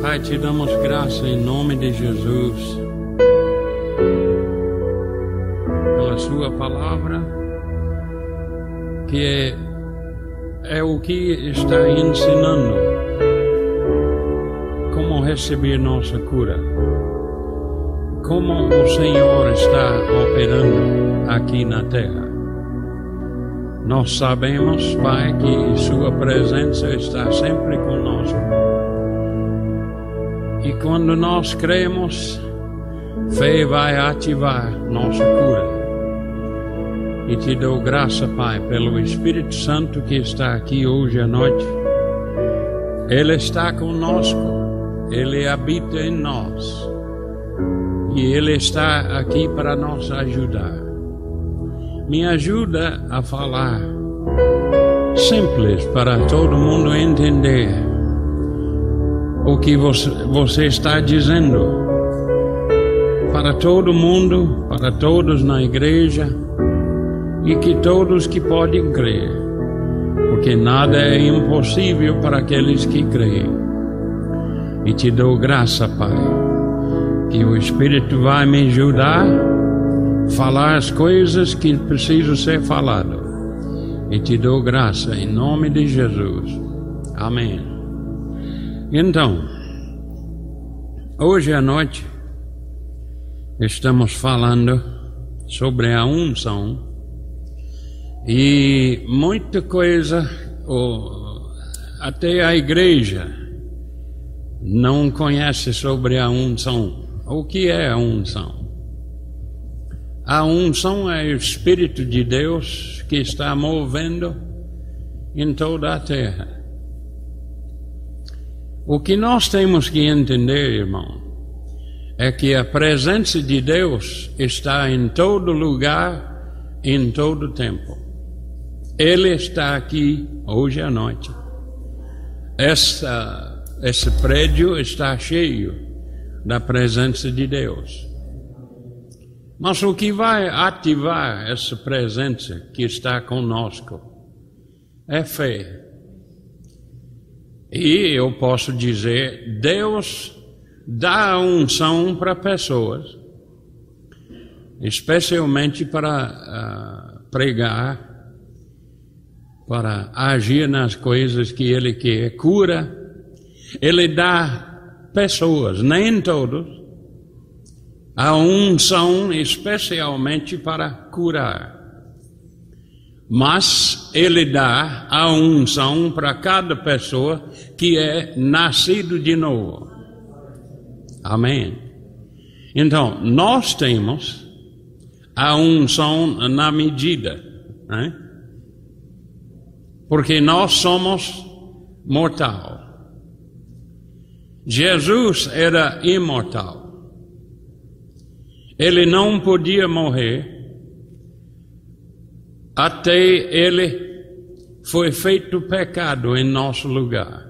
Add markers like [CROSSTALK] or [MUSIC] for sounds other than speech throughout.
Pai, te damos graça em nome de Jesus pela Sua palavra, que é, é o que está ensinando como receber nossa cura, como o Senhor está operando aqui na terra. Nós sabemos, Pai, que Sua presença está sempre conosco. E quando nós cremos, fé vai ativar nossa cura. E te dou graça, Pai, pelo Espírito Santo que está aqui hoje à noite. Ele está conosco, ele habita em nós. E ele está aqui para nos ajudar me ajuda a falar simples para todo mundo entender o que você, está dizendo. Para todo mundo, para todos na igreja e que todos que podem crer, porque nada é impossível para aqueles que creem. E te dou graça, Pai, que o Espírito vai me ajudar falar as coisas que precisam ser faladas. E te dou graça em nome de Jesus. Amém. Então, hoje à noite estamos falando sobre a unção e muita coisa, até a igreja não conhece sobre a unção. O que é a unção? A unção é o Espírito de Deus que está movendo em toda a terra. O que nós temos que entender, irmão, é que a presença de Deus está em todo lugar, em todo tempo. Ele está aqui hoje à noite. Essa, esse prédio está cheio da presença de Deus. Mas o que vai ativar essa presença que está conosco é fé. E eu posso dizer, Deus dá unção para pessoas, especialmente para uh, pregar, para agir nas coisas que Ele quer, cura. Ele dá pessoas, nem todos, a unção especialmente para curar. Mas ele dá a unção para cada pessoa que é nascido de novo. Amém. Então, nós temos a unção na medida, né? porque nós somos mortal. Jesus era imortal. Ele não podia morrer até ele foi feito pecado em nosso lugar.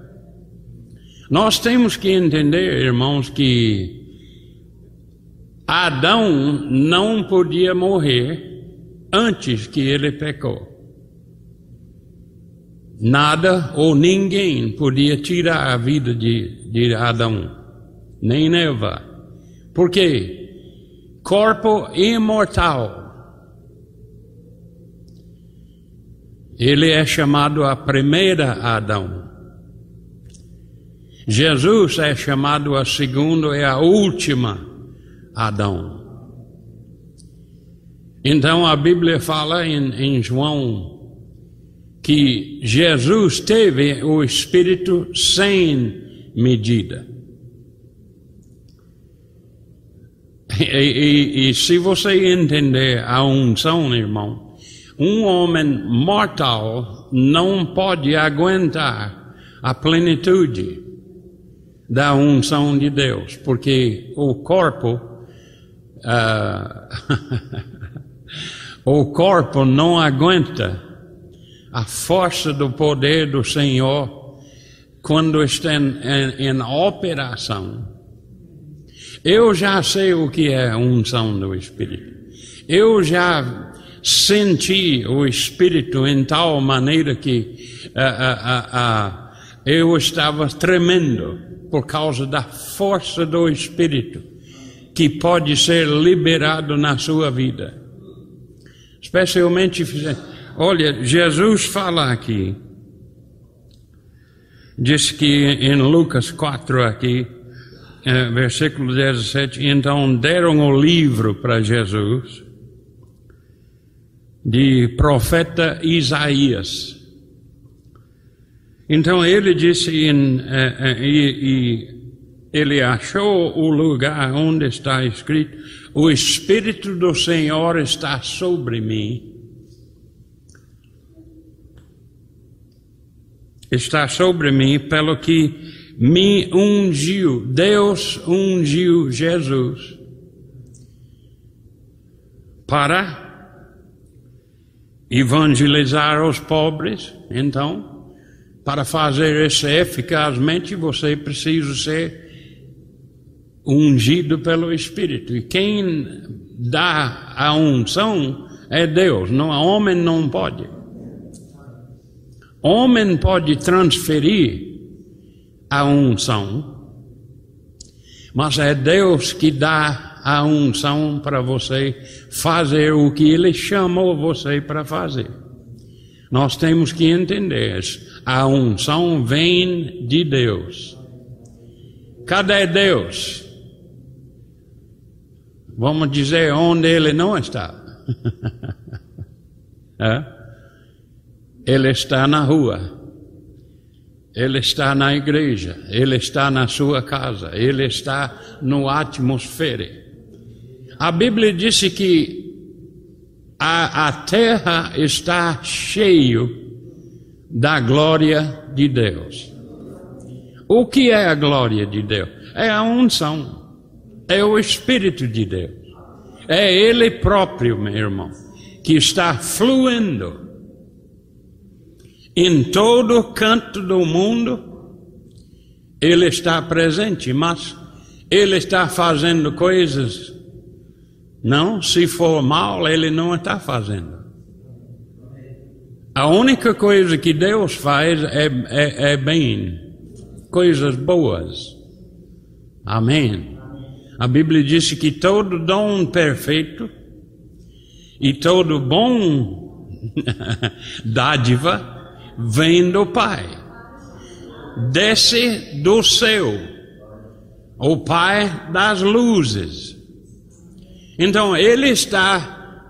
Nós temos que entender, irmãos, que Adão não podia morrer antes que ele pecou. Nada ou ninguém podia tirar a vida de, de Adão, nem Eva. Por quê? corpo imortal. Ele é chamado a primeira Adão. Jesus é chamado a segunda e a última Adão. Então a Bíblia fala em, em João que Jesus teve o Espírito sem medida. E, e, e se você entender a unção, irmão, um homem mortal não pode aguentar a plenitude da unção de Deus, porque o corpo, uh, [LAUGHS] o corpo não aguenta a força do poder do Senhor quando está em, em, em operação. Eu já sei o que é unção do Espírito. Eu já senti o Espírito em tal maneira que uh, uh, uh, eu estava tremendo por causa da força do Espírito que pode ser liberado na sua vida. Especialmente, olha, Jesus fala aqui, diz que em Lucas 4 aqui, eh, versículo 17, então deram o livro para Jesus de profeta Isaías. Então ele disse, eh, eh, e, e ele achou o lugar onde está escrito: O Espírito do Senhor está sobre mim. Está sobre mim, pelo que me ungiu, Deus ungiu Jesus para evangelizar os pobres. Então, para fazer isso eficazmente, você precisa ser ungido pelo Espírito. E quem dá a unção é Deus, não, homem não pode. Homem pode transferir a unção, mas é Deus que dá a unção para você fazer o que Ele chamou você para fazer. Nós temos que entender, a unção vem de Deus. Cadê Deus? Vamos dizer onde ele não está. [LAUGHS] é? Ele está na rua. Ele está na igreja, ele está na sua casa, ele está no atmosfera. A Bíblia disse que a, a terra está cheio da glória de Deus. O que é a glória de Deus? É a unção. É o Espírito de Deus. É Ele próprio, meu irmão, que está fluindo em todo canto do mundo. Ele está presente, mas Ele está fazendo coisas. Não, se for mal, Ele não está fazendo. A única coisa que Deus faz é, é, é bem, coisas boas. Amém. A Bíblia diz que todo dom perfeito e todo bom [LAUGHS] dádiva vem do Pai. Desce do céu, o Pai das luzes. Então, Ele está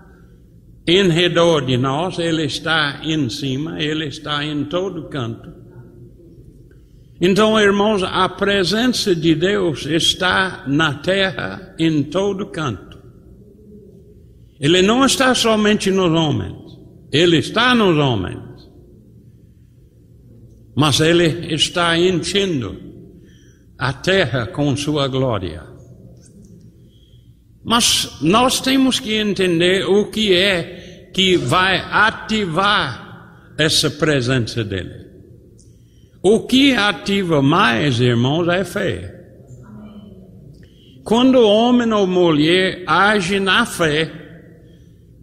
em redor de nós, Ele está em cima, Ele está em todo canto. Então, irmãos, a presença de Deus está na terra em todo canto. Ele não está somente nos homens, ele está nos homens. Mas ele está enchendo a terra com sua glória. Mas nós temos que entender o que é que vai ativar essa presença dele. O que ativa mais, irmãos, é fé. Quando o homem ou mulher age na fé,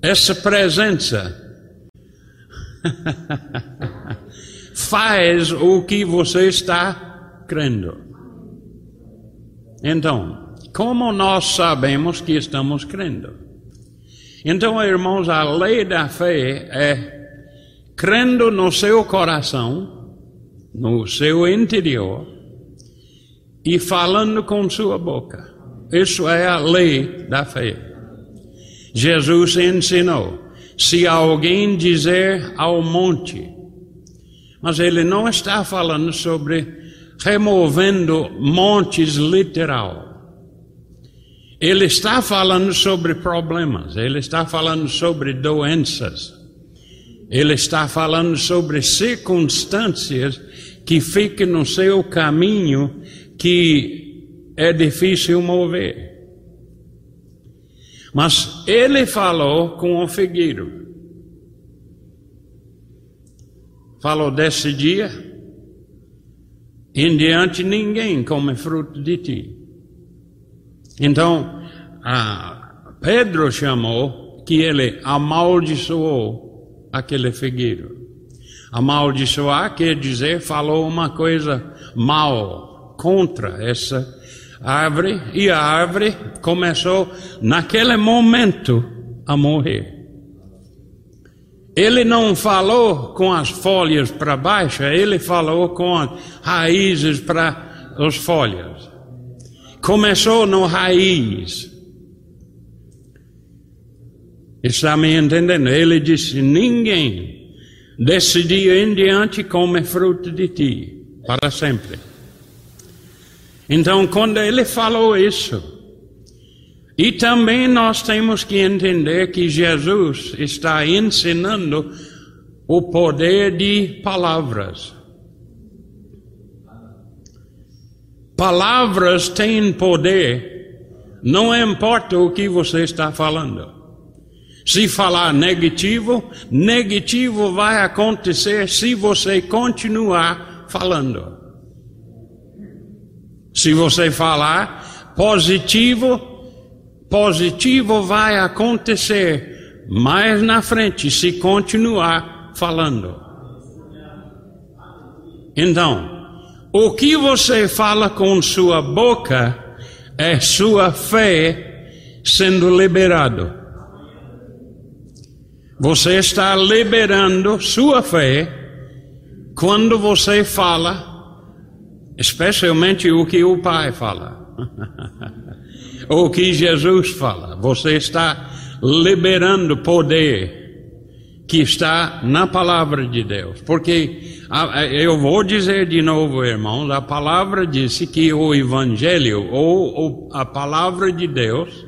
essa presença [LAUGHS] faz o que você está crendo. Então, como nós sabemos que estamos crendo? Então, irmãos, a lei da fé é crendo no seu coração no seu interior e falando com sua boca. Isso é a lei da fé. Jesus ensinou: se alguém dizer ao monte, mas ele não está falando sobre removendo montes literal. Ele está falando sobre problemas, ele está falando sobre doenças, ele está falando sobre circunstâncias que fique no seu caminho que é difícil mover. Mas ele falou com o figueiro. Falou desse dia, em diante ninguém come fruto de ti. Então, Pedro chamou que ele amaldiçoou aquele figueiro. Amaldiçoar quer dizer falou uma coisa mal contra essa árvore e a árvore começou, naquele momento, a morrer. Ele não falou com as folhas para baixo, ele falou com as raízes para as folhas. Começou no raiz. Está me entendendo? Ele disse: Ninguém desse dia em diante come fruto de ti, para sempre. Então, quando ele falou isso, e também nós temos que entender que Jesus está ensinando o poder de palavras. Palavras têm poder, não importa o que você está falando. Se falar negativo, negativo vai acontecer se você continuar falando. Se você falar positivo, positivo vai acontecer mais na frente se continuar falando. Então, o que você fala com sua boca é sua fé sendo liberado. Você está liberando sua fé quando você fala, especialmente o que o Pai fala. [LAUGHS] o que Jesus fala. Você está liberando poder que está na palavra de Deus. Porque eu vou dizer de novo, irmãos, a palavra disse que o evangelho ou a palavra de Deus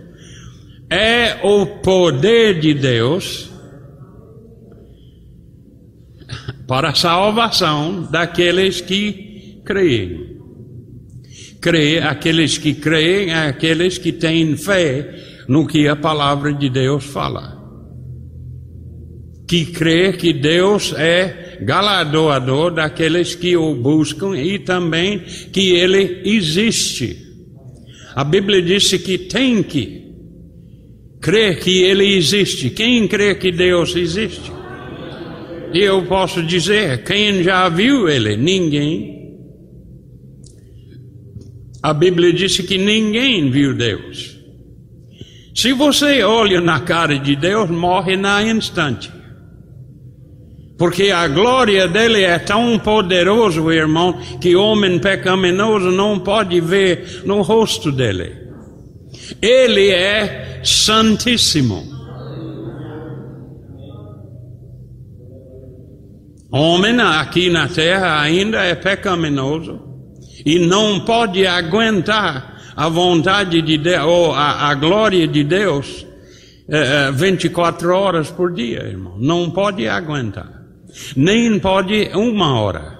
é o poder de Deus [LAUGHS] para a salvação daqueles que creem. Crê, aqueles que creem, é aqueles que têm fé no que a palavra de Deus fala. Que crê que Deus é galardoador daqueles que o buscam e também que ele existe. A Bíblia disse que tem que crer que ele existe. Quem crê que Deus existe? E eu posso dizer, quem já viu ele? Ninguém. A Bíblia disse que ninguém viu Deus. Se você olha na cara de Deus, morre na instante. Porque a glória dele é tão poderoso, irmão, que homem pecaminoso não pode ver no rosto dele. Ele é santíssimo. Homem aqui na terra ainda é pecaminoso e não pode aguentar a vontade de Deus, ou a, a glória de Deus, é, 24 horas por dia, irmão. Não pode aguentar. Nem pode uma hora.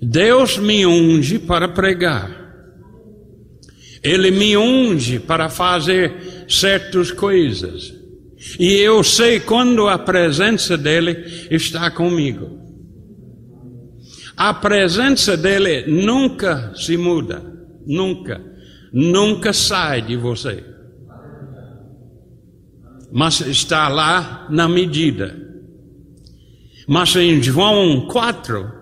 Deus me unge para pregar. Ele me unge para fazer certas coisas. E eu sei quando a presença dele está comigo. A presença dele nunca se muda, nunca, nunca sai de você. Mas está lá na medida. Mas em João 4,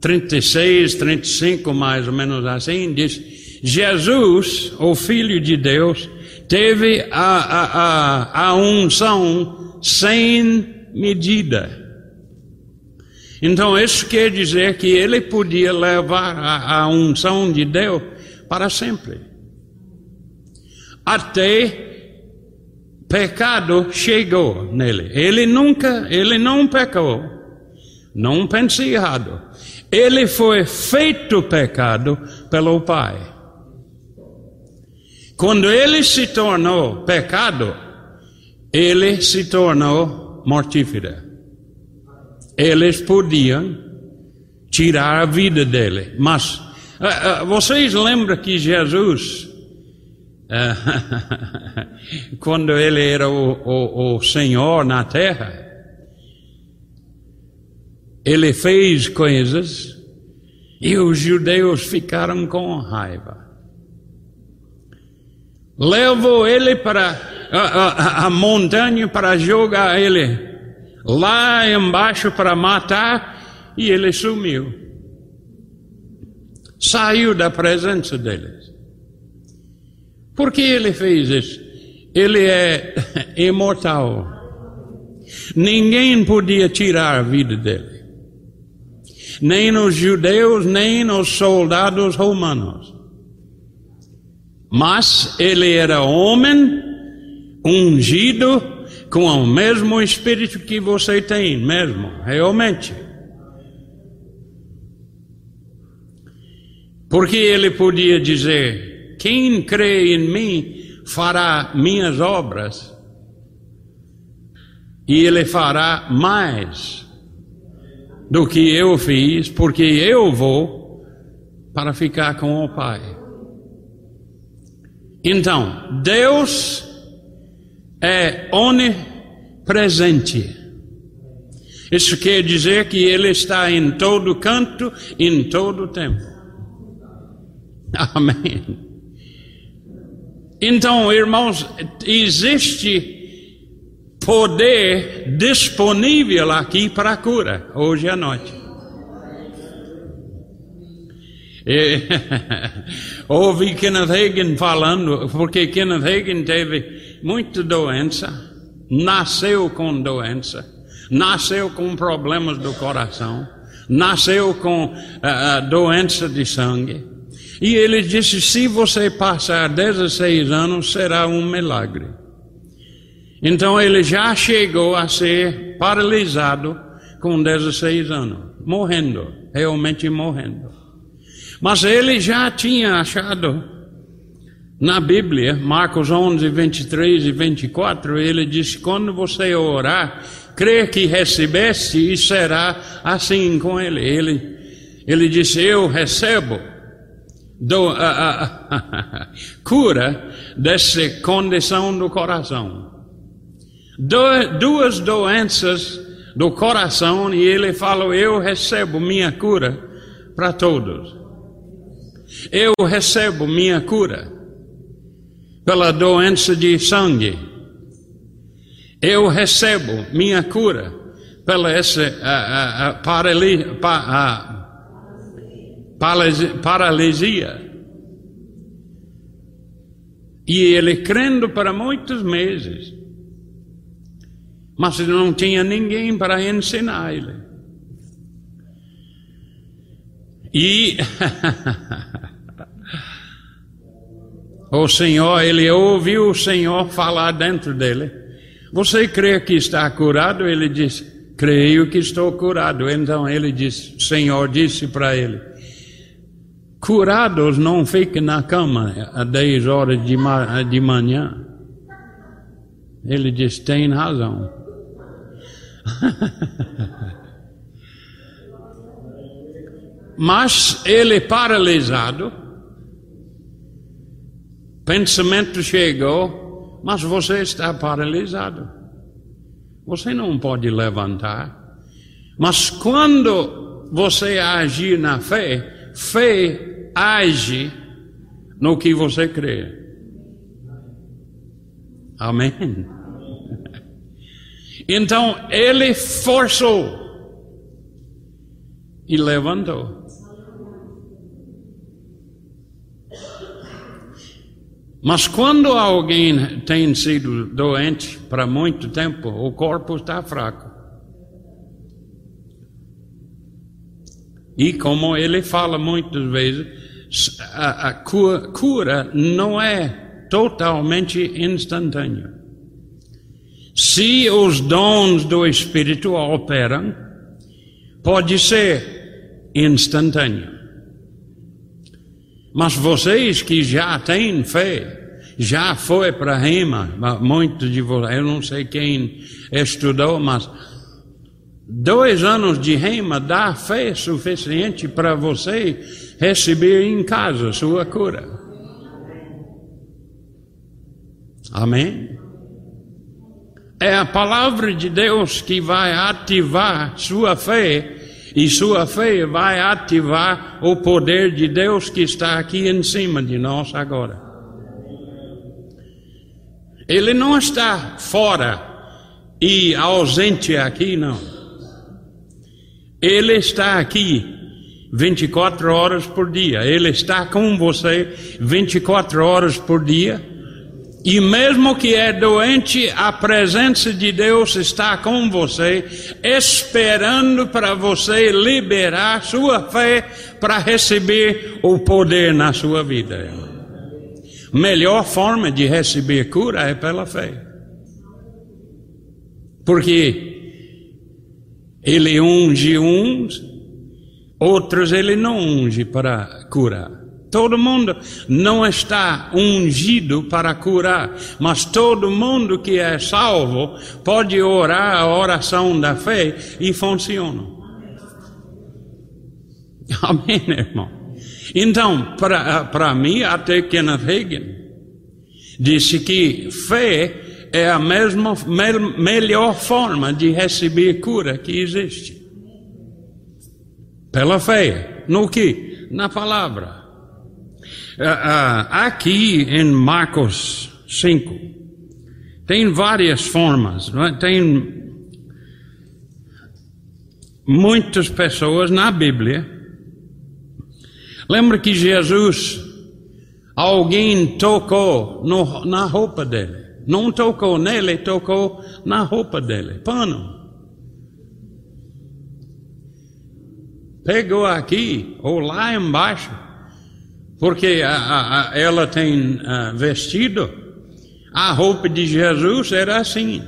36, 35, mais ou menos assim, diz: Jesus, o Filho de Deus, teve a, a, a, a unção sem medida. Então, isso quer dizer que ele podia levar a, a unção de Deus para sempre. Até pecado chegou nele. Ele nunca, ele não pecou. Não pense errado. Ele foi feito pecado pelo Pai. Quando ele se tornou pecado, ele se tornou mortífera. Eles podiam tirar a vida dele, mas uh, uh, vocês lembram que Jesus, [LAUGHS] quando ele era o, o, o Senhor na terra, ele fez coisas e os judeus ficaram com raiva levou ele para a, a, a, montanha para jogar ele lá embaixo para matar e ele sumiu. saiu da presença deles. Por que ele fez isso? Ele é [LAUGHS] imortal. Ninguém podia tirar a vida dele. Nem os judeus, nem os soldados romanos. Mas ele era homem, ungido, com o mesmo espírito que você tem, mesmo, realmente. Porque ele podia dizer: quem crê em mim fará minhas obras, e ele fará mais do que eu fiz, porque eu vou para ficar com o Pai. Então, Deus é onipresente. Isso quer dizer que Ele está em todo canto, em todo tempo. [LAUGHS] Amém. Então, irmãos, existe poder disponível aqui para cura, hoje à noite. E, [LAUGHS] ouvi Kenneth Hagin falando, porque Kenneth Hagin teve muita doença, nasceu com doença, nasceu com problemas do coração, nasceu com uh, doença de sangue. E ele disse: se você passar 16 anos, será um milagre. Então ele já chegou a ser paralisado com 16 anos, morrendo, realmente morrendo. Mas ele já tinha achado na Bíblia, Marcos 11, 23 e 24, ele disse: quando você orar, crê que recebeste e será assim com ele. Ele, ele disse: Eu recebo do, a, a, a, cura dessa condição do coração. Do, duas doenças do coração e ele falou: Eu recebo minha cura para todos. Eu recebo minha cura pela doença de sangue. Eu recebo minha cura pela essa a, a, parali, pa, paralisia. E ele crendo para muitos meses, mas não tinha ninguém para ensinar ele. E [LAUGHS] o Senhor, ele ouviu o Senhor falar dentro dele. Você crê que está curado? Ele disse, creio que estou curado. Então ele disse, Senhor disse para ele, Curados não ficam na cama às 10 horas de, ma de manhã. Ele diz: tem razão. [LAUGHS] Mas ele paralisado, pensamento chegou, mas você está paralisado. Você não pode levantar. Mas quando você agir na fé, fé age no que você crê. Amém. [LAUGHS] Então ele forçou e levantou. Mas quando alguém tem sido doente para muito tempo, o corpo está fraco. E como ele fala muitas vezes, a, a cura, cura não é totalmente instantânea. Se os dons do Espírito operam, pode ser instantâneo. Mas vocês que já têm fé, já foi para Rema, muitos de vocês, eu não sei quem estudou, mas dois anos de Rema dá fé suficiente para você receber em casa sua cura. Amém? É a palavra de Deus que vai ativar sua fé, e sua fé vai ativar o poder de Deus que está aqui em cima de nós agora. Ele não está fora e ausente aqui, não. Ele está aqui 24 horas por dia. Ele está com você 24 horas por dia. E mesmo que é doente, a presença de Deus está com você, esperando para você liberar sua fé para receber o poder na sua vida. Melhor forma de receber cura é pela fé. Porque ele unge uns, outros ele não unge para curar. Todo mundo não está ungido para curar, mas todo mundo que é salvo pode orar a oração da fé e funciona. [LAUGHS] Amém, irmão? Então, para mim, até Kenneth Hagin disse que fé é a mesma, me, melhor forma de receber cura que existe. Pela fé. No que? Na palavra. Uh, uh, aqui em Marcos 5, tem várias formas, é? tem muitas pessoas na Bíblia. Lembra que Jesus, alguém tocou no, na roupa dele. Não tocou nele, tocou na roupa dele. Pano. Pegou aqui ou lá embaixo porque a, a, a, ela tem vestido, a roupa de Jesus era assim,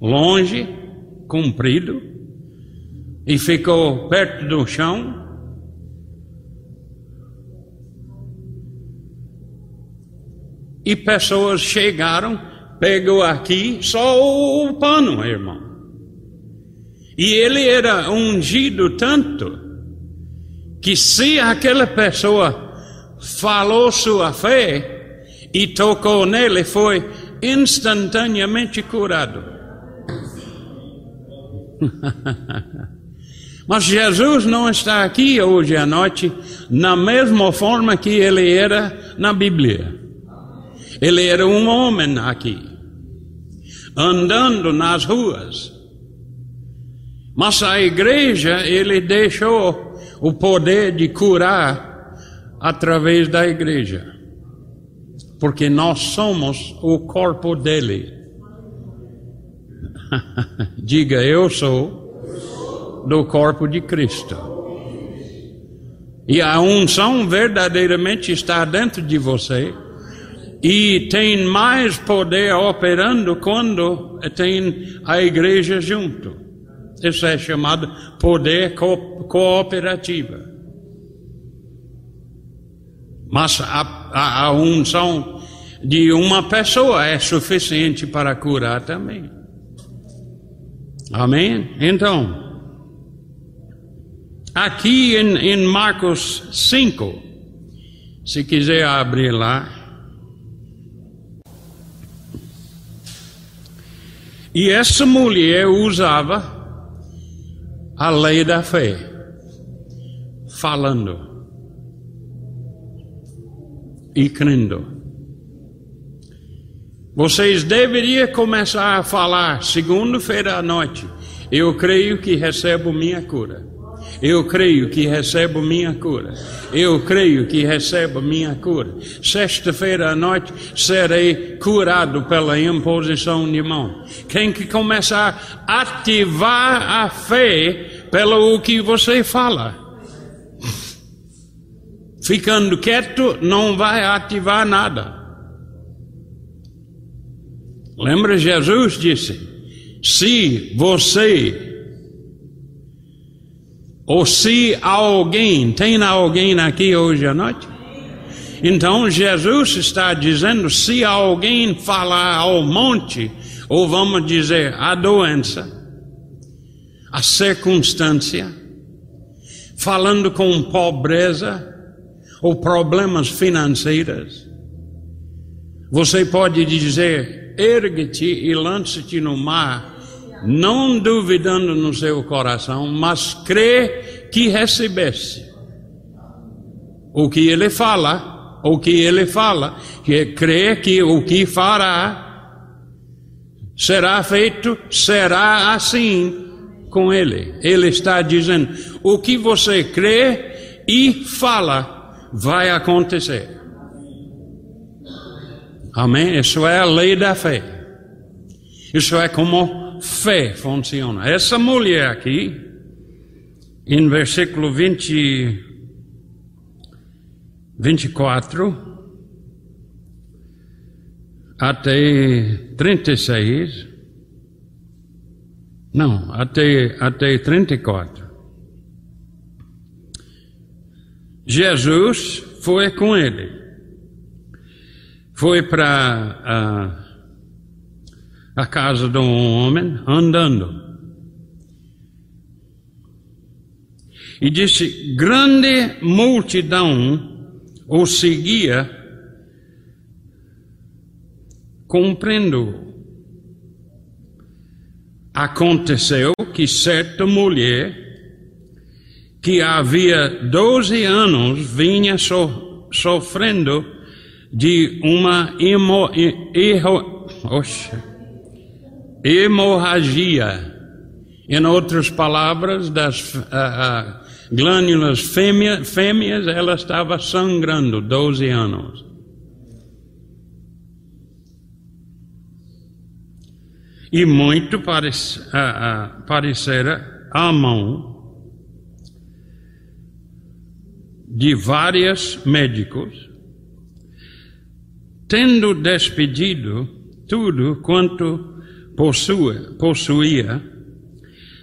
longe, comprido, e ficou perto do chão. E pessoas chegaram, pegou aqui só o pano, irmão. E ele era ungido tanto que se aquela pessoa falou sua fé e tocou nele, foi instantaneamente curado. [LAUGHS] Mas Jesus não está aqui hoje à noite na mesma forma que ele era na Bíblia. Ele era um homem aqui, andando nas ruas. Mas a igreja, ele deixou o poder de curar através da igreja, porque nós somos o corpo dele. [LAUGHS] Diga, eu sou do corpo de Cristo. E a unção verdadeiramente está dentro de você. E tem mais poder operando quando tem a igreja junto. Isso é chamado poder co cooperativo. Mas a, a, a unção de uma pessoa é suficiente para curar também. Amém? Então, aqui em, em Marcos 5, se quiser abrir lá. E essa mulher usava a lei da fé, falando e crendo. Vocês deveriam começar a falar segunda-feira à noite. Eu creio que recebo minha cura. Eu creio que recebo minha cura. Eu creio que recebo minha cura. Sexta-feira à noite serei curado pela imposição de mão. Quem que começar a ativar a fé pelo que você fala. Ficando quieto não vai ativar nada. Lembra, Jesus disse: se você ou se alguém, tem alguém aqui hoje à noite? Então Jesus está dizendo: se alguém falar ao monte, ou vamos dizer a doença, a circunstância, falando com pobreza, ou problemas financeiros, você pode dizer: ergue-te e lance-te no mar, não duvidando no seu coração, mas crê que recebesse. O que ele fala, o que ele fala, que crê que o que fará será feito, será assim, com ele. Ele está dizendo: o que você crê e fala vai acontecer. Amém? Isso é a lei da fé. Isso é como fé funciona. Essa mulher aqui, em versículo 20, 24 até 36, não, até, até 34. Jesus foi com ele. Foi para a, a casa de um homem andando. E disse: grande multidão o seguia, cumprindo Aconteceu que certa mulher, que havia 12 anos vinha so, sofrendo de uma hemo, erro, oxa, hemorragia. Em outras palavras, das uh, glândulas fêmea, fêmeas, ela estava sangrando 12 anos. e muito uh, parecera a mão de vários médicos, tendo despedido tudo quanto possua, possuía,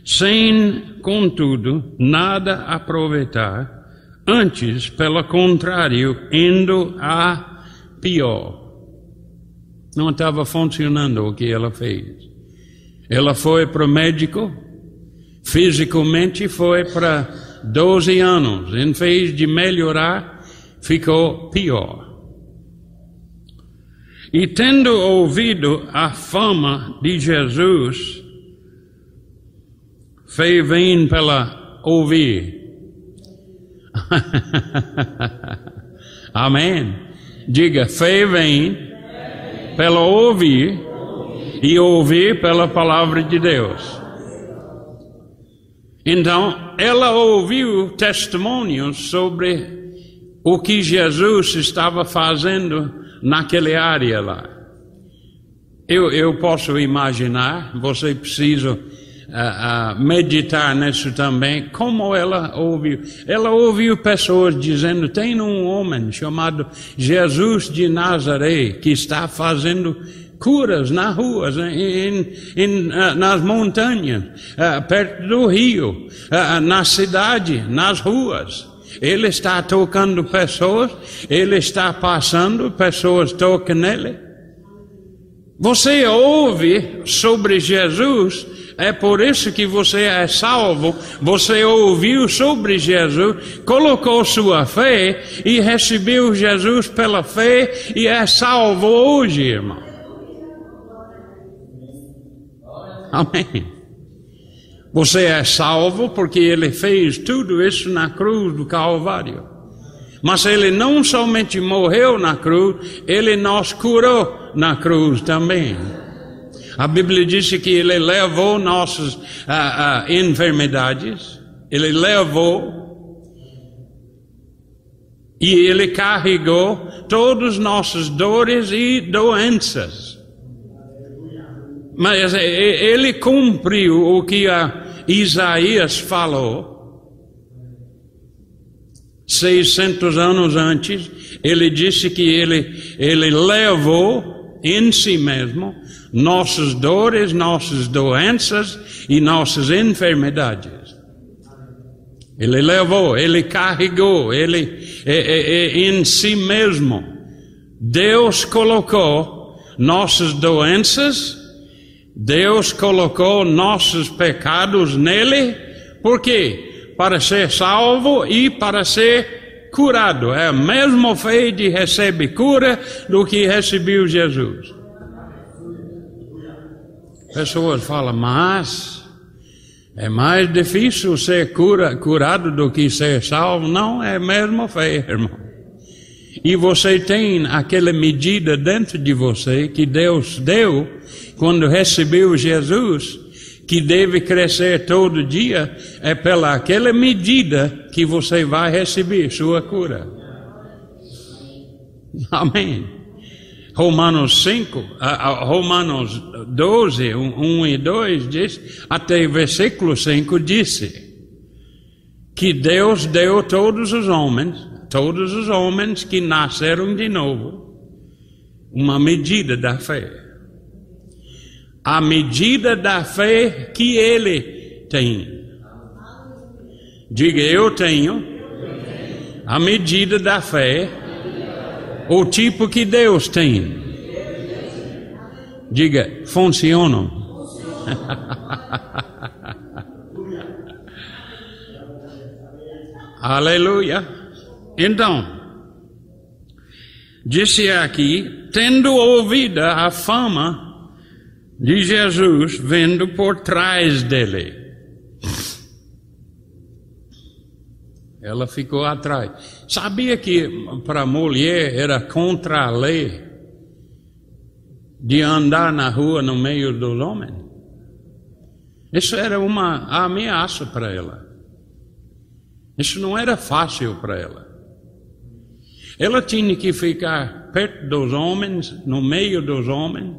sem, contudo, nada aproveitar, antes, pelo contrário, indo a pior. Não estava funcionando o que ela fez. Ela foi para o médico, fisicamente foi para 12 anos. Em vez de melhorar, ficou pior. E tendo ouvido a fama de Jesus, fez vem pela ouvir. [LAUGHS] Amém. Diga, fé vem pela ouvir e ouvir pela palavra de Deus. Então, ela ouviu testemunhos sobre o que Jesus estava fazendo naquela área lá. Eu, eu posso imaginar, você precisa uh, uh, meditar nisso também, como ela ouviu. Ela ouviu pessoas dizendo: tem um homem chamado Jesus de Nazaré que está fazendo curas nas ruas, uh, nas montanhas, perto do rio, na cidade, nas ruas. Ele está tocando pessoas, ele está passando, pessoas tocam nele. Você ouve sobre Jesus, é por isso que você é salvo. Você ouviu sobre Jesus, colocou sua fé e recebeu Jesus pela fé e é salvo hoje, irmão. Amém. Você é salvo porque ele fez tudo isso na cruz do Calvário. Mas ele não somente morreu na cruz, ele nos curou na cruz também. A Bíblia diz que ele levou nossas ah, ah, enfermidades, ele levou e ele carregou todas nossas dores e doenças. Mas ele cumpriu o que a Isaías falou. 600 anos antes, ele disse que ele, ele levou em si mesmo nossas dores, nossas doenças e nossas enfermidades. Ele levou, ele carregou, ele em si mesmo. Deus colocou nossas doenças Deus colocou nossos pecados nele, por quê? Para ser salvo e para ser curado. É a mesma fé de receber cura do que recebeu Jesus. Pessoas falam, mas é mais difícil ser cura, curado do que ser salvo. Não, é mesma fé, irmão. E você tem aquela medida dentro de você que Deus deu quando recebeu Jesus, que deve crescer todo dia é pela aquela medida que você vai receber sua cura. Amém. Romanos 5, uh, Romanos 12, 1 e 2 diz, até versículo 5 disse, que Deus deu todos os homens, todos os homens que nasceram de novo, uma medida da fé. A medida da fé que ele tem. Diga, eu tenho a medida da fé, o tipo que Deus tem. Diga, funciona. [LAUGHS] Aleluia. Então, disse aqui, tendo ouvido a fama de Jesus vendo por trás dele. Ela ficou atrás. Sabia que para a mulher era contra a lei de andar na rua no meio dos homens? Isso era uma ameaça para ela. Isso não era fácil para ela. Ela tinha que ficar perto dos homens, no meio dos homens,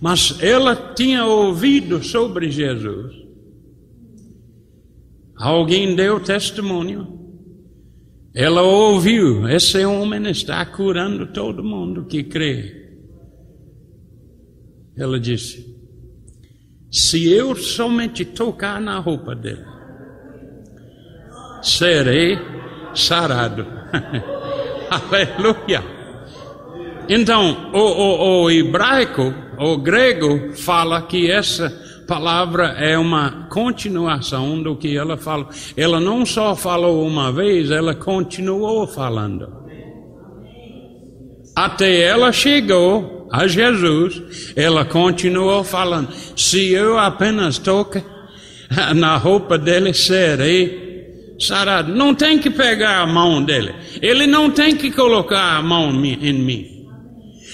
mas ela tinha ouvido sobre Jesus. Alguém deu testemunho. Ela ouviu: esse homem está curando todo mundo que crê. Ela disse: se eu somente tocar na roupa dele, serei sarado. [LAUGHS] Aleluia. Então, o, o, o hebraico, o grego, fala que essa palavra é uma continuação do que ela fala. Ela não só falou uma vez, ela continuou falando. Até ela chegou a Jesus, ela continuou falando. Se eu apenas toque na roupa dele, serei sarado. Não tem que pegar a mão dele. Ele não tem que colocar a mão em mim.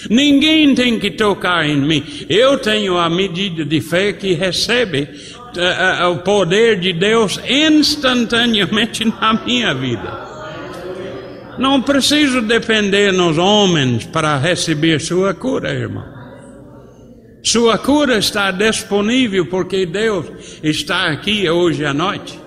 Ninguém tem que tocar em mim. Eu tenho a medida de fé que recebe uh, uh, o poder de Deus instantaneamente [LAUGHS] na minha vida. Não preciso depender nos homens para receber sua cura, irmão. Sua cura está disponível porque Deus está aqui hoje à noite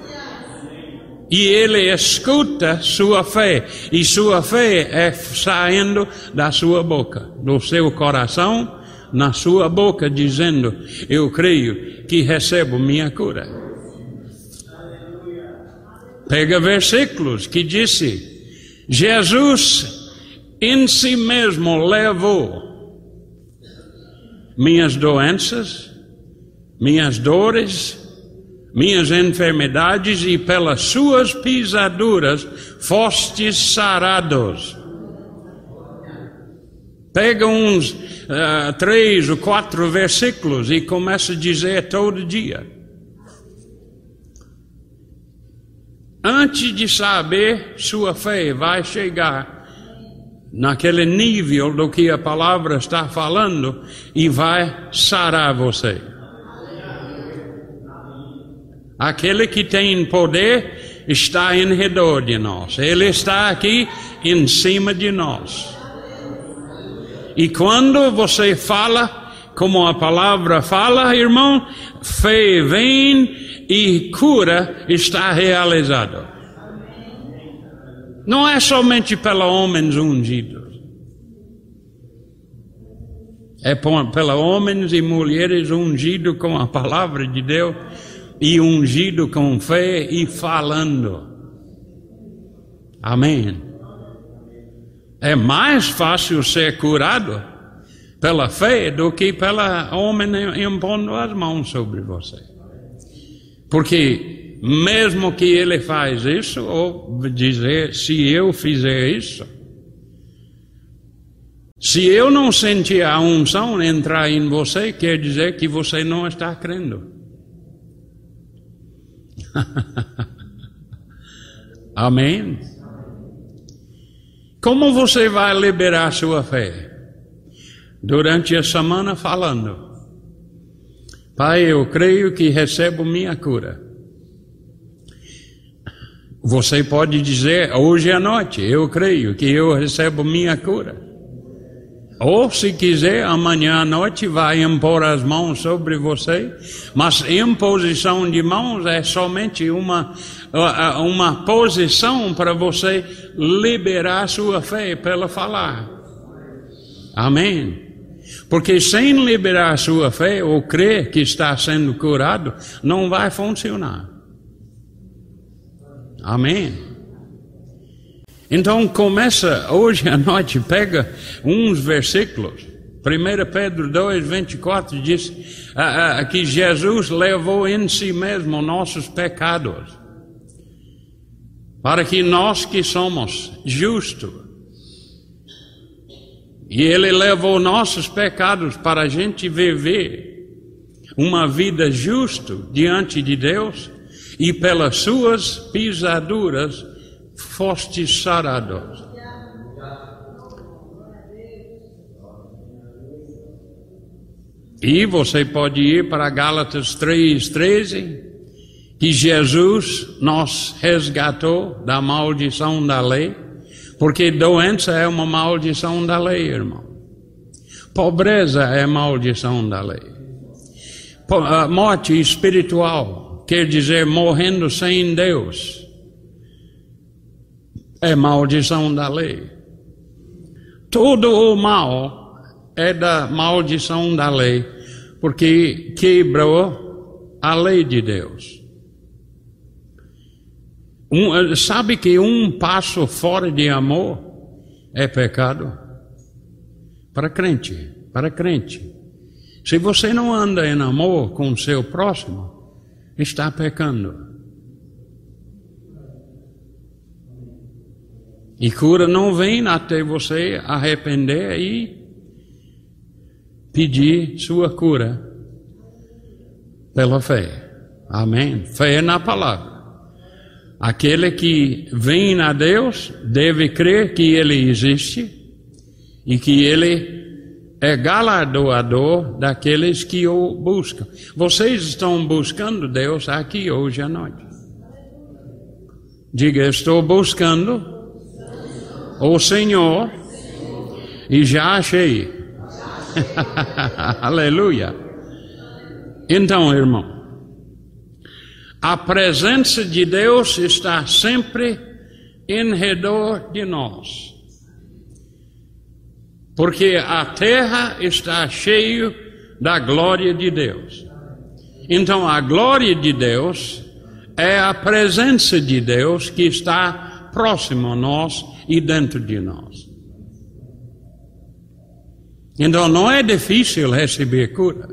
e ele escuta sua fé, e sua fé é saindo da sua boca, do seu coração, na sua boca, dizendo: Eu creio que recebo minha cura. Pega versículos que disse: Jesus em si mesmo levou minhas doenças, minhas dores, minhas enfermidades e pelas suas pisaduras fostes sarados. Pega uns uh, três ou quatro versículos e começa a dizer todo dia. Antes de saber, sua fé vai chegar naquele nível do que a palavra está falando e vai sarar você. Aquele que tem poder está em redor de nós. Ele está aqui em cima de nós. E quando você fala, como a palavra fala, irmão, fé vem e cura está realizado. Não é somente pela homens ungidos. É pela homens e mulheres ungidos com a palavra de Deus e ungido com fé e falando. Amém. É mais fácil ser curado pela fé do que pela homem impondo as mãos sobre você. Porque mesmo que ele faz isso, ou dizer, se eu fizer isso, se eu não sentir a unção entrar em você, quer dizer que você não está crendo. [LAUGHS] Amém? Como você vai liberar sua fé? Durante a semana falando. Pai, eu creio que recebo minha cura. Você pode dizer hoje à noite, eu creio que eu recebo minha cura. Ou, se quiser, amanhã à noite vai impor as mãos sobre você, mas imposição de mãos é somente uma, uma posição para você liberar sua fé pela falar. Amém. Porque sem liberar sua fé ou crer que está sendo curado, não vai funcionar. Amém. Então começa hoje à noite, pega uns versículos. 1 Pedro 2, 24 diz ah, ah, que Jesus levou em si mesmo nossos pecados, para que nós que somos justos, e Ele levou nossos pecados para a gente viver uma vida justa diante de Deus, e pelas suas pisaduras fostes sarados. E você pode ir para Gálatas 3,13, que Jesus nos resgatou da maldição da lei, porque doença é uma maldição da lei, irmão. Pobreza é maldição da lei. Morte espiritual quer dizer morrendo sem Deus é maldição da lei. Todo o mal é da maldição da lei, porque quebrou a lei de Deus. Um, sabe que um passo fora de amor é pecado? Para crente, para crente. Se você não anda em amor com o seu próximo, está pecando. E cura não vem até você arrepender e pedir sua cura pela fé. Amém? Fé na palavra. Aquele que vem a Deus deve crer que Ele existe e que Ele é galardoador daqueles que o buscam. Vocês estão buscando Deus aqui hoje à noite. Diga, estou buscando o Senhor e já achei. [LAUGHS] Aleluia. Então, irmão, a presença de Deus está sempre em redor de nós. Porque a terra está cheia da glória de Deus. Então, a glória de Deus é a presença de Deus que está próximo a nós e dentro de nós. Então não é difícil receber cura.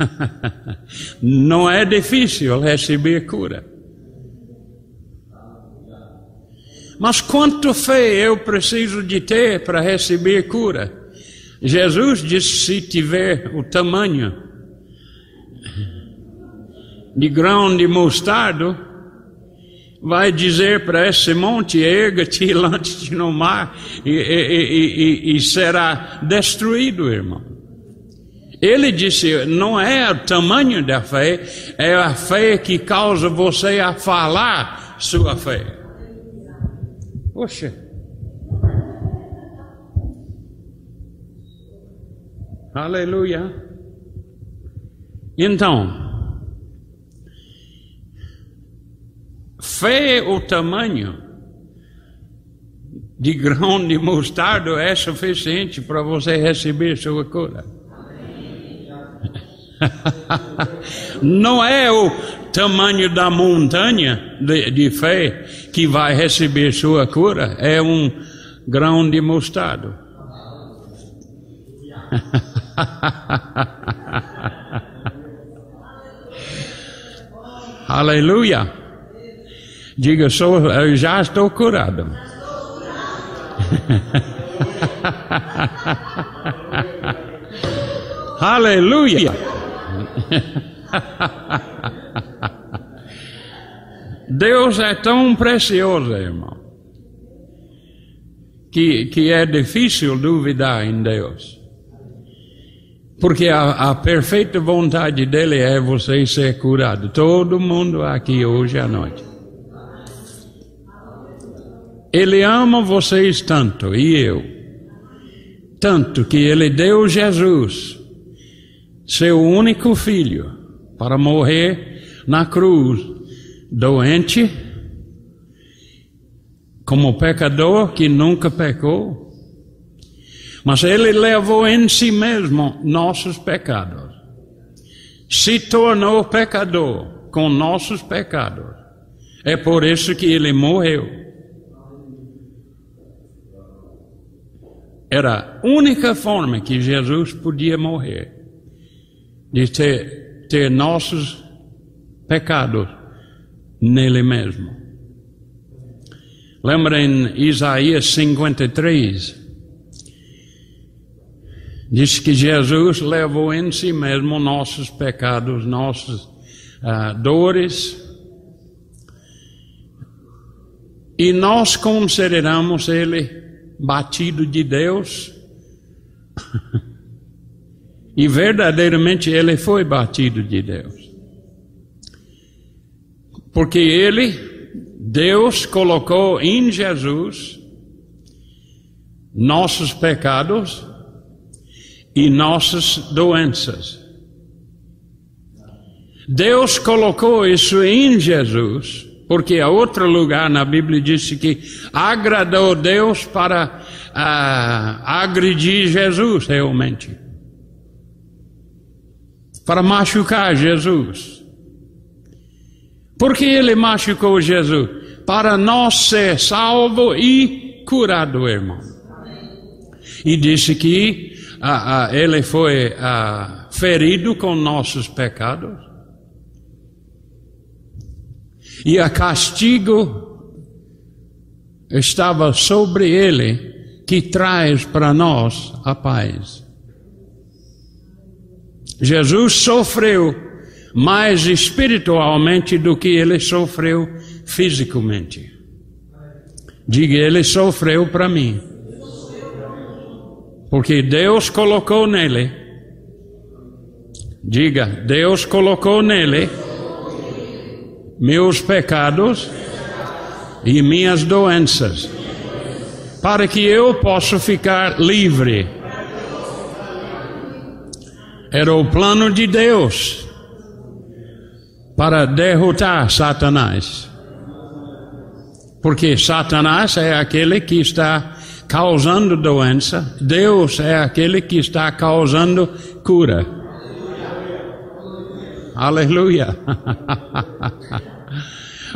[LAUGHS] não é difícil receber cura. Mas quanto fé eu preciso de ter para receber cura? Jesus disse: se tiver o tamanho de grão de mostardo, vai dizer para esse monte: erga-te e lance-te no mar, e, e, e, e, será destruído, irmão. Ele disse: não é o tamanho da fé, é a fé que causa você a falar sua fé. Poxa. Aleluia. Então, Fé o tamanho de grão de mostardo é suficiente para você receber sua cura. [LAUGHS] Não é o tamanho da montanha de, de, fé que vai receber sua cura, é um grão de mostardo. [LAUGHS] Aleluia. Diga, sou, eu já estou curado. [LAUGHS] Aleluia! Deus é tão precioso, irmão, que, que é difícil duvidar em Deus. Porque a, a, perfeita vontade dele é você ser curado. Todo mundo aqui hoje à noite. Ele ama vocês tanto, e eu. Tanto que ele deu Jesus, seu único filho, para morrer na cruz, doente, como pecador que nunca pecou mas ele levou em si mesmo nossos pecados. Se tornou pecador com nossos pecados. É por isso que ele morreu. Era a única forma que Jesus podia morrer de ter, ter nossos pecados nele mesmo. Lembra em Isaías 53? Diz que Jesus levou em si mesmo nossos pecados, nossas uh, dores. E nós consideramos ele batido de Deus. e verdadeiramente ele foi batido de Deus. Porque ele, Deus colocou em Jesus nossos pecados e nossas doenças. Deus colocou isso em Jesus, porque a outro lugar na Bíblia disse que agradou Deus para uh, agredir Jesus realmente, para machucar Jesus. Por que ele machucou Jesus? Para nós ser salvo e curado, irmão. E disse que ah, ah, ele foi ah, ferido com nossos pecados. E a castigo estava sobre ele que traz para nós a paz. Jesus sofreu mais espiritualmente do que ele sofreu fisicamente. Diga, ele sofreu para mim. Porque Deus colocou nele, diga, Deus colocou nele meus pecados e minhas doenças, para que eu possa ficar livre. Era o plano de Deus para derrotar Satanás. Porque Satanás é aquele que está causando doença, Deus é aquele que está causando cura. Aleluia. [LAUGHS]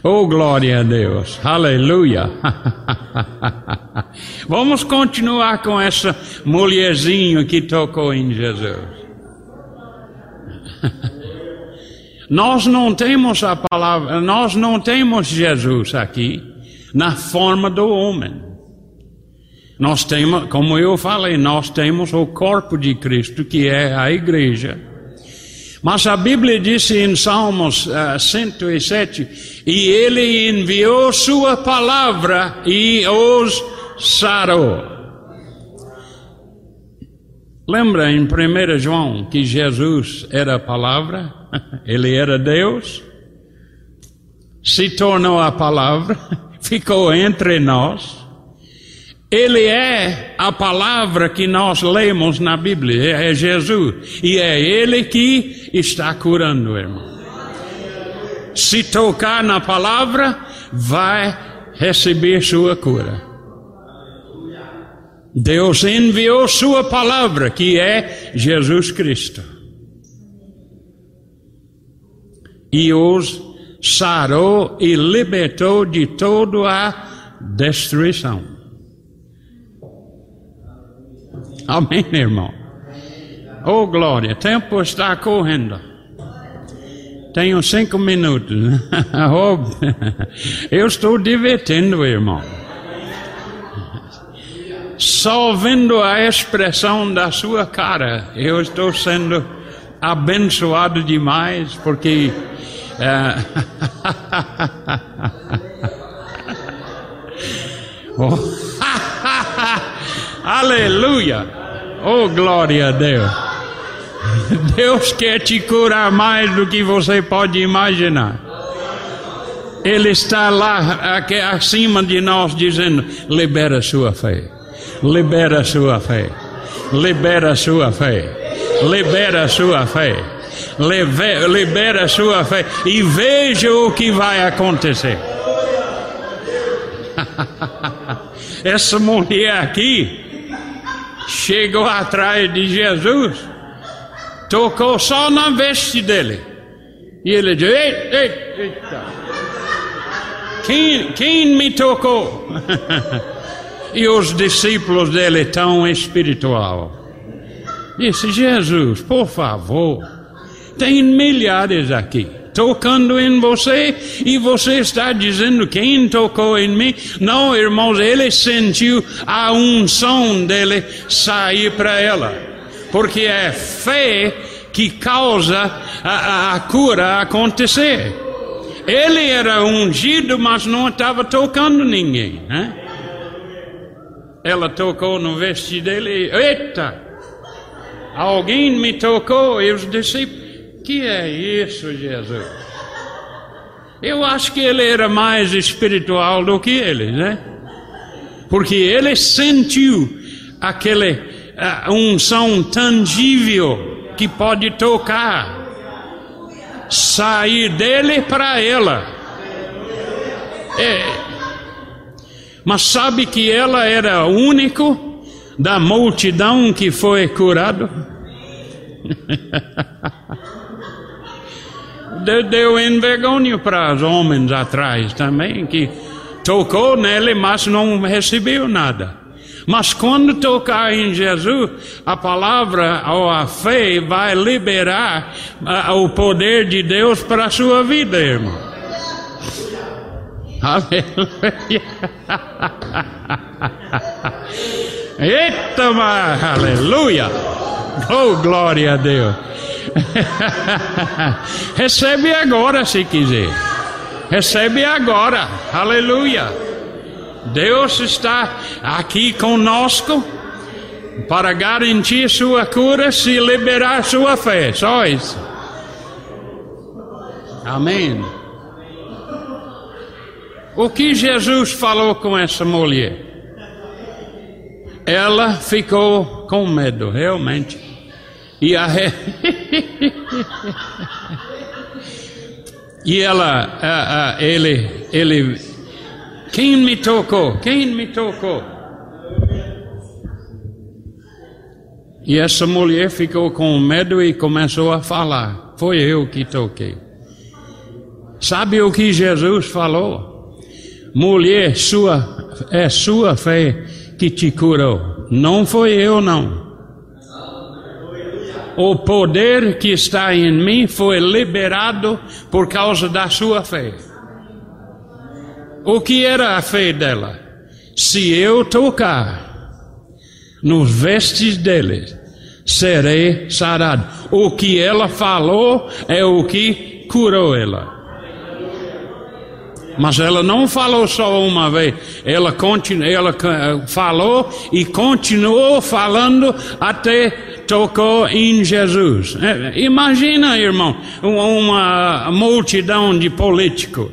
Oh, glória a Deus. Aleluia. [LAUGHS] Vamos continuar com essa mulherzinha que tocou em Jesus. [LAUGHS] Nós não temos a palavra, nós não temos Jesus aqui na forma do homem. Nós temos, como eu falei, nós temos o corpo de Cristo, que é a igreja. Mas a Bíblia disse em Salmos uh, eh, 107: E ele enviou Sua palavra e os sarou. Lembra em 1 João que Jesus era a palavra? [LAUGHS] Ele era Deus? Se tornou a palavra, [LAUGHS] ficou entre nós ele é a palavra que nós lemos na Bíblia, é Jesus. E é Ele que está curando, irmão. Se tocar na palavra, vai receber sua cura. Deus enviou sua palavra, que é Jesus Cristo. E os sarou e libertou de toda a destruição. Amém, irmão? Oh, glória, tempo está correndo. Tenho cinco minutos. [LAUGHS] Oh, eu estou divertindo, irmão. Só vendo a expressão da sua cara, eu estou sendo abençoado demais, porque. Uh, [LAUGHS] oh, aleluia! Oh, glória a Deus. Deus quer te curar mais do que você pode imaginar. Ele está lá aqui, acima de nós dizendo: libera sua fé, libera sua fé, libera sua fé, libera sua fé, libera sua fé e veja o que vai acontecer. [LAUGHS] Essa mulher aqui chegou atrás de Jesus, tocou só na veste dele. E ele disse: Eita, eita, quem, quem me tocou? [LAUGHS] e os discípulos dele tão espiritual. Disse: Jesus, por favor, tem milhares aqui tocando em você e você está dizendo quem tocou em mim. Não, irmãos, ele sentiu a unção dele sair para ela, porque é fé que causa a, a, a cura acontecer. Ele era ungido, mas não estava tocando ninguém. Né? Ela tocou no vestido dele. Eita! Alguém me tocou e os discípulos que é isso, Jesus? Eu acho que ele era mais espiritual do que ele, né? Porque ele sentiu aquele uh, unção tangível que pode tocar, sair dele para ela. É, mas sabe que ela era o único da multidão que foi curado? [LAUGHS] deu envergonho para os homens atrás também, que tocou nele, mas não recebeu nada. Mas quando tocar em Jesus, a palavra ou a fé vai liberar o poder de Deus para a sua vida, irmão. [LAUGHS] Aleluia. [LAUGHS] Eita, mas, aleluia. Oh, glória a Deus. [LAUGHS] Recebe agora se quiser. Recebe agora. Aleluia. Deus está aqui conosco para garantir sua cura se liberar sua fé. Só isso. Amém. O que Jesus falou com essa mulher? Ela ficou com medo, realmente. E a E ela, a, a, ele, ele, quem me tocou? Quem me tocou? E essa mulher ficou com medo e começou a falar: Foi eu que toquei. Sabe o que Jesus falou? Mulher, sua, é sua fé que te curou. Não foi eu, não o poder que está em mim foi liberado por causa da sua fé. O que era a fé dela? Se eu tocar nos vestes dele, serei sarado. O que ela falou é o que curou ela. Mas ela não falou só uma vez, ela, continu, ela falou e continuou falando até tocou em Jesus. É, imagina, irmão, uma multidão de políticos.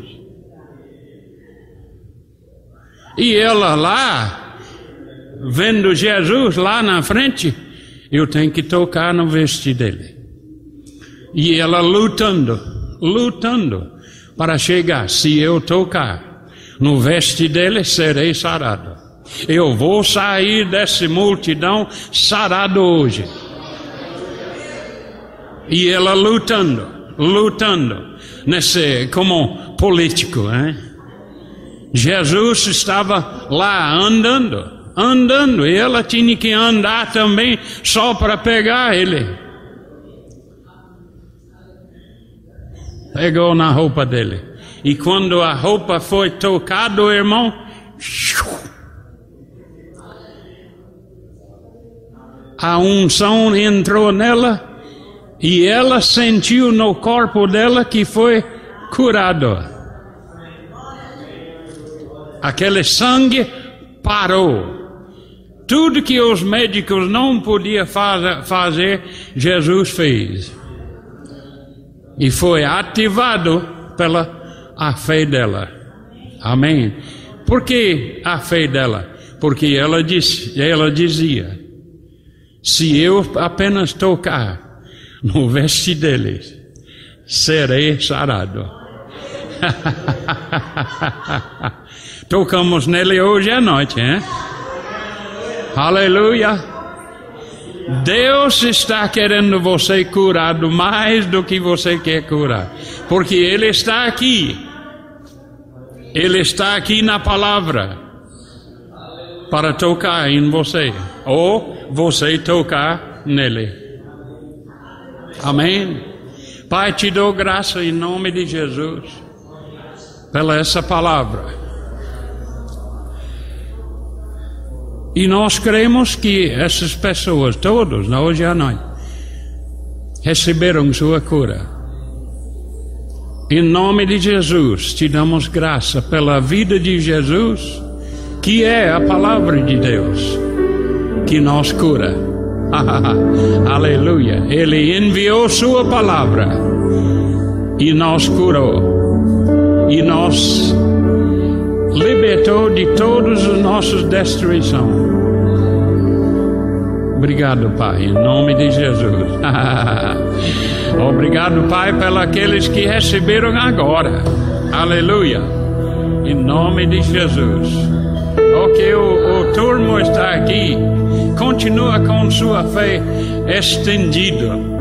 E ela lá, vendo Jesus lá na frente, eu tenho que tocar no vestido dele. E ela lutando, lutando para chegar. Se eu tocar no vestido dele, serei sarado. Eu vou sair dessa multidão sarado hoje. E ela lutando, lutando, nesse, como político, hein? Jesus estava lá andando, andando, e ela tinha que andar também só para pegar ele. Pegou na roupa dele. E quando a roupa foi tocada, o irmão, a unção entrou nela e ela sentiu no corpo dela que foi curado. Aquele sangue parou. Tudo que os médicos não podiam fazer, Jesus fez. E foi ativado pela a fé dela. Amém. Por que a fé dela? Porque ela disse, ela dizia: se eu apenas tocar no veste deles, serei sarado. [LAUGHS] Tocamos nele hoje à noite, hein? Aleluia. Deus está querendo você curado mais do que você quer curar, porque Ele está aqui. Ele está aqui na palavra para tocar em você, ou você tocar nele. Amém. Pai, te dou graça em nome de Jesus pela essa palavra. E nós cremos que essas pessoas, todos, hoje à noite, receberam sua cura. Em nome de Jesus, te damos graça pela vida de Jesus, que é a palavra de Deus, que nos cura. [LAUGHS] Aleluia. Ele enviou sua palavra e nos curou. E nos libertou de todas as nossas destruições. Obrigado, Pai, em nome de Jesus. [LAUGHS] Obrigado, Pai, pelos aqueles que receberam agora. Aleluia. Em nome de Jesus. Ok, o, o turmo está aqui. Continua com sua fé estendida